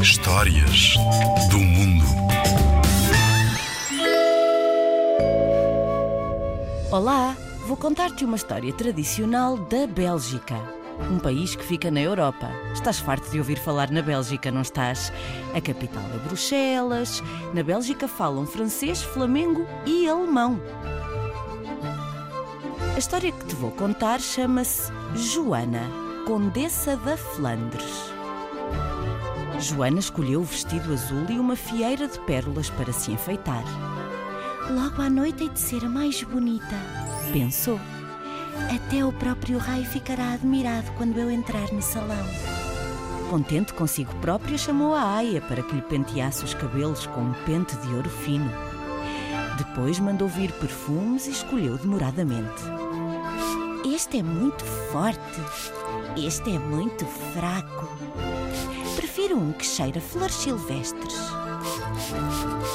Histórias do mundo. Olá, vou contar-te uma história tradicional da Bélgica. Um país que fica na Europa. Estás farto de ouvir falar na Bélgica, não estás? A capital é Bruxelas. Na Bélgica falam francês, flamengo e alemão. A história que te vou contar chama-se Joana, Condessa da Flandres. Joana escolheu o vestido azul e uma fieira de pérolas para se enfeitar. Logo à noite hei de ser a mais bonita, pensou. Até o próprio rei ficará admirado quando eu entrar no salão. Contente consigo própria, chamou a Aia para que lhe penteasse os cabelos com um pente de ouro fino. Depois mandou vir perfumes e escolheu demoradamente. Este é muito forte. Este é muito fraco. Prefiro um que cheira flores silvestres.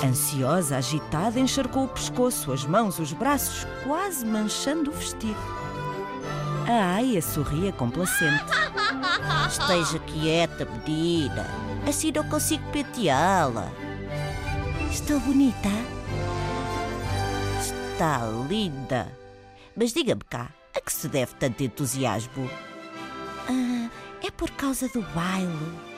Ansiosa, agitada, encharcou o pescoço, as mãos, os braços, quase manchando o vestido. A Aia sorria complacente. Esteja quieta, menina. Assim não consigo penteá-la. Estou bonita? Está linda. Mas diga-me cá, a que se deve tanto entusiasmo? Ah, é por causa do baile.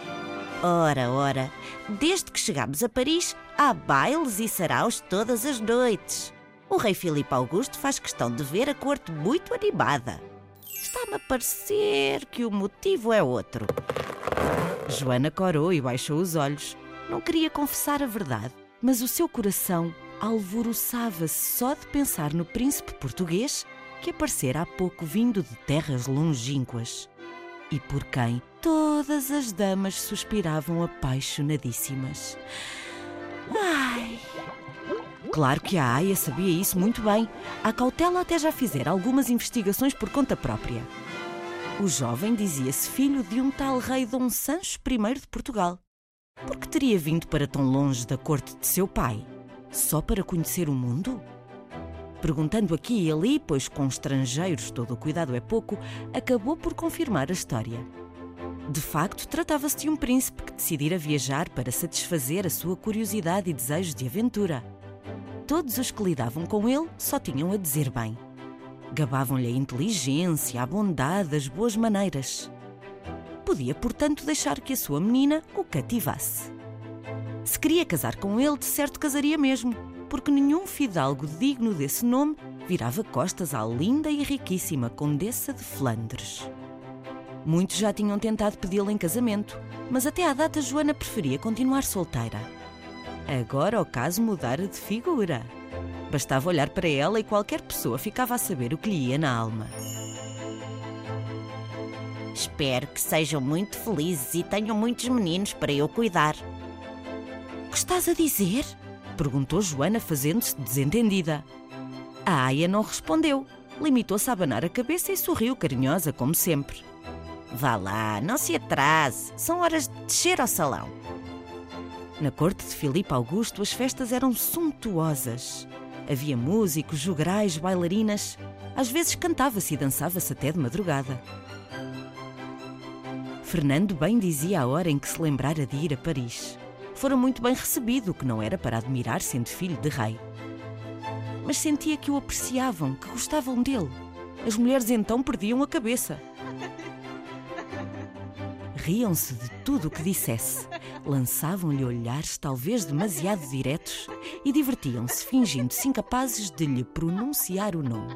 Ora, ora, desde que chegámos a Paris, há bailes e saraus todas as noites. O rei Filipe Augusto faz questão de ver a corte muito animada. Está-me a parecer que o motivo é outro. Joana corou e baixou os olhos. Não queria confessar a verdade, mas o seu coração alvoroçava-se só de pensar no príncipe português que aparecera há pouco vindo de terras longínquas e por quem todas as damas suspiravam apaixonadíssimas. Ai! Claro que a Aya sabia isso muito bem. A cautela até já fizera algumas investigações por conta própria. O jovem dizia-se filho de um tal rei Dom Sancho I de Portugal. Por que teria vindo para tão longe da corte de seu pai? Só para conhecer o mundo? Perguntando aqui e ali, pois com estrangeiros todo o cuidado é pouco, acabou por confirmar a história. De facto, tratava-se de um príncipe que decidira viajar para satisfazer a sua curiosidade e desejo de aventura. Todos os que lidavam com ele só tinham a dizer bem. Gabavam-lhe a inteligência, a bondade, as boas maneiras. Podia, portanto, deixar que a sua menina o cativasse. Se queria casar com ele, de certo casaria mesmo, porque nenhum fidalgo digno desse nome virava costas à linda e riquíssima Condessa de Flandres. Muitos já tinham tentado pedi-la em casamento, mas até à data Joana preferia continuar solteira. Agora o caso mudara de figura. Bastava olhar para ela e qualquer pessoa ficava a saber o que lhe ia na alma. Espero que sejam muito felizes e tenham muitos meninos para eu cuidar. O que estás a dizer? Perguntou Joana, fazendo-se desentendida. A Aya não respondeu. Limitou-se a abanar a cabeça e sorriu carinhosa, como sempre. Vá lá, não se atrase. São horas de descer ao salão. Na corte de Filipe Augusto, as festas eram suntuosas. Havia músicos, jograis, bailarinas. Às vezes cantava-se e dançava-se até de madrugada. Fernando bem dizia a hora em que se lembrara de ir a Paris. Fora muito bem recebido, o que não era para admirar sendo filho de rei. Mas sentia que o apreciavam, que gostavam dele. As mulheres então perdiam a cabeça. Riam-se de tudo o que dissesse, lançavam-lhe olhares talvez demasiado diretos e divertiam-se fingindo-se incapazes de lhe pronunciar o nome.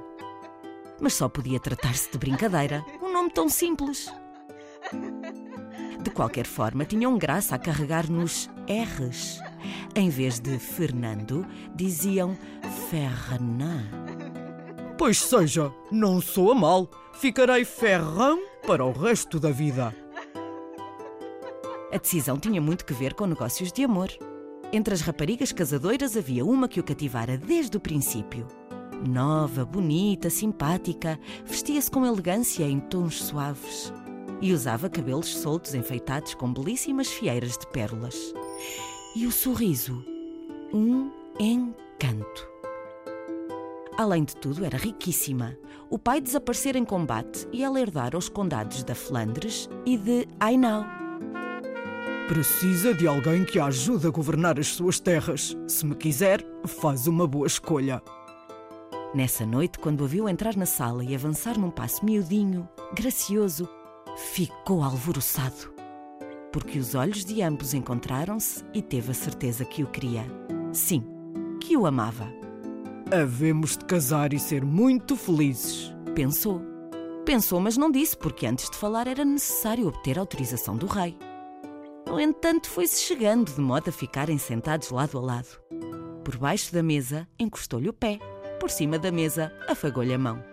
Mas só podia tratar-se de brincadeira, um nome tão simples. De qualquer forma, tinham graça a carregar nos R's. Em vez de Fernando, diziam Fernand. Pois seja, não soa mal. Ficarei ferrão para o resto da vida. A decisão tinha muito que ver com negócios de amor. Entre as raparigas casadoiras havia uma que o cativara desde o princípio. Nova, bonita, simpática, vestia-se com elegância em tons suaves e usava cabelos soltos enfeitados com belíssimas fieiras de pérolas. E o sorriso, um encanto. Além de tudo, era riquíssima. O pai desaparecera em combate e ela herdara os condados da Flandres e de Hainaut. Precisa de alguém que a ajude a governar as suas terras. Se me quiser, faz uma boa escolha. Nessa noite, quando a viu entrar na sala e avançar num passo miudinho, gracioso, ficou alvoroçado. Porque os olhos de ambos encontraram-se e teve a certeza que o queria. Sim, que o amava. Havemos de casar e ser muito felizes. Pensou. Pensou, mas não disse, porque antes de falar era necessário obter autorização do rei. No entanto, foi-se chegando, de modo a ficarem sentados lado a lado. Por baixo da mesa, encostou-lhe o pé. Por cima da mesa, afagou-lhe a mão.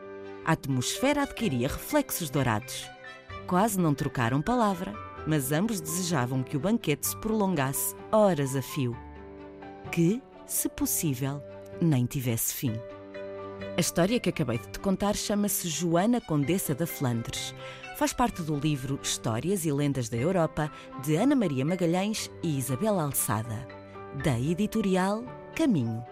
A atmosfera adquiria reflexos dourados. Quase não trocaram palavra, mas ambos desejavam que o banquete se prolongasse horas a fio. Que, se possível, nem tivesse fim. A história que acabei de te contar chama-se Joana Condessa da Flandres. Faz parte do livro Histórias e Lendas da Europa de Ana Maria Magalhães e Isabel Alçada, da editorial Caminho.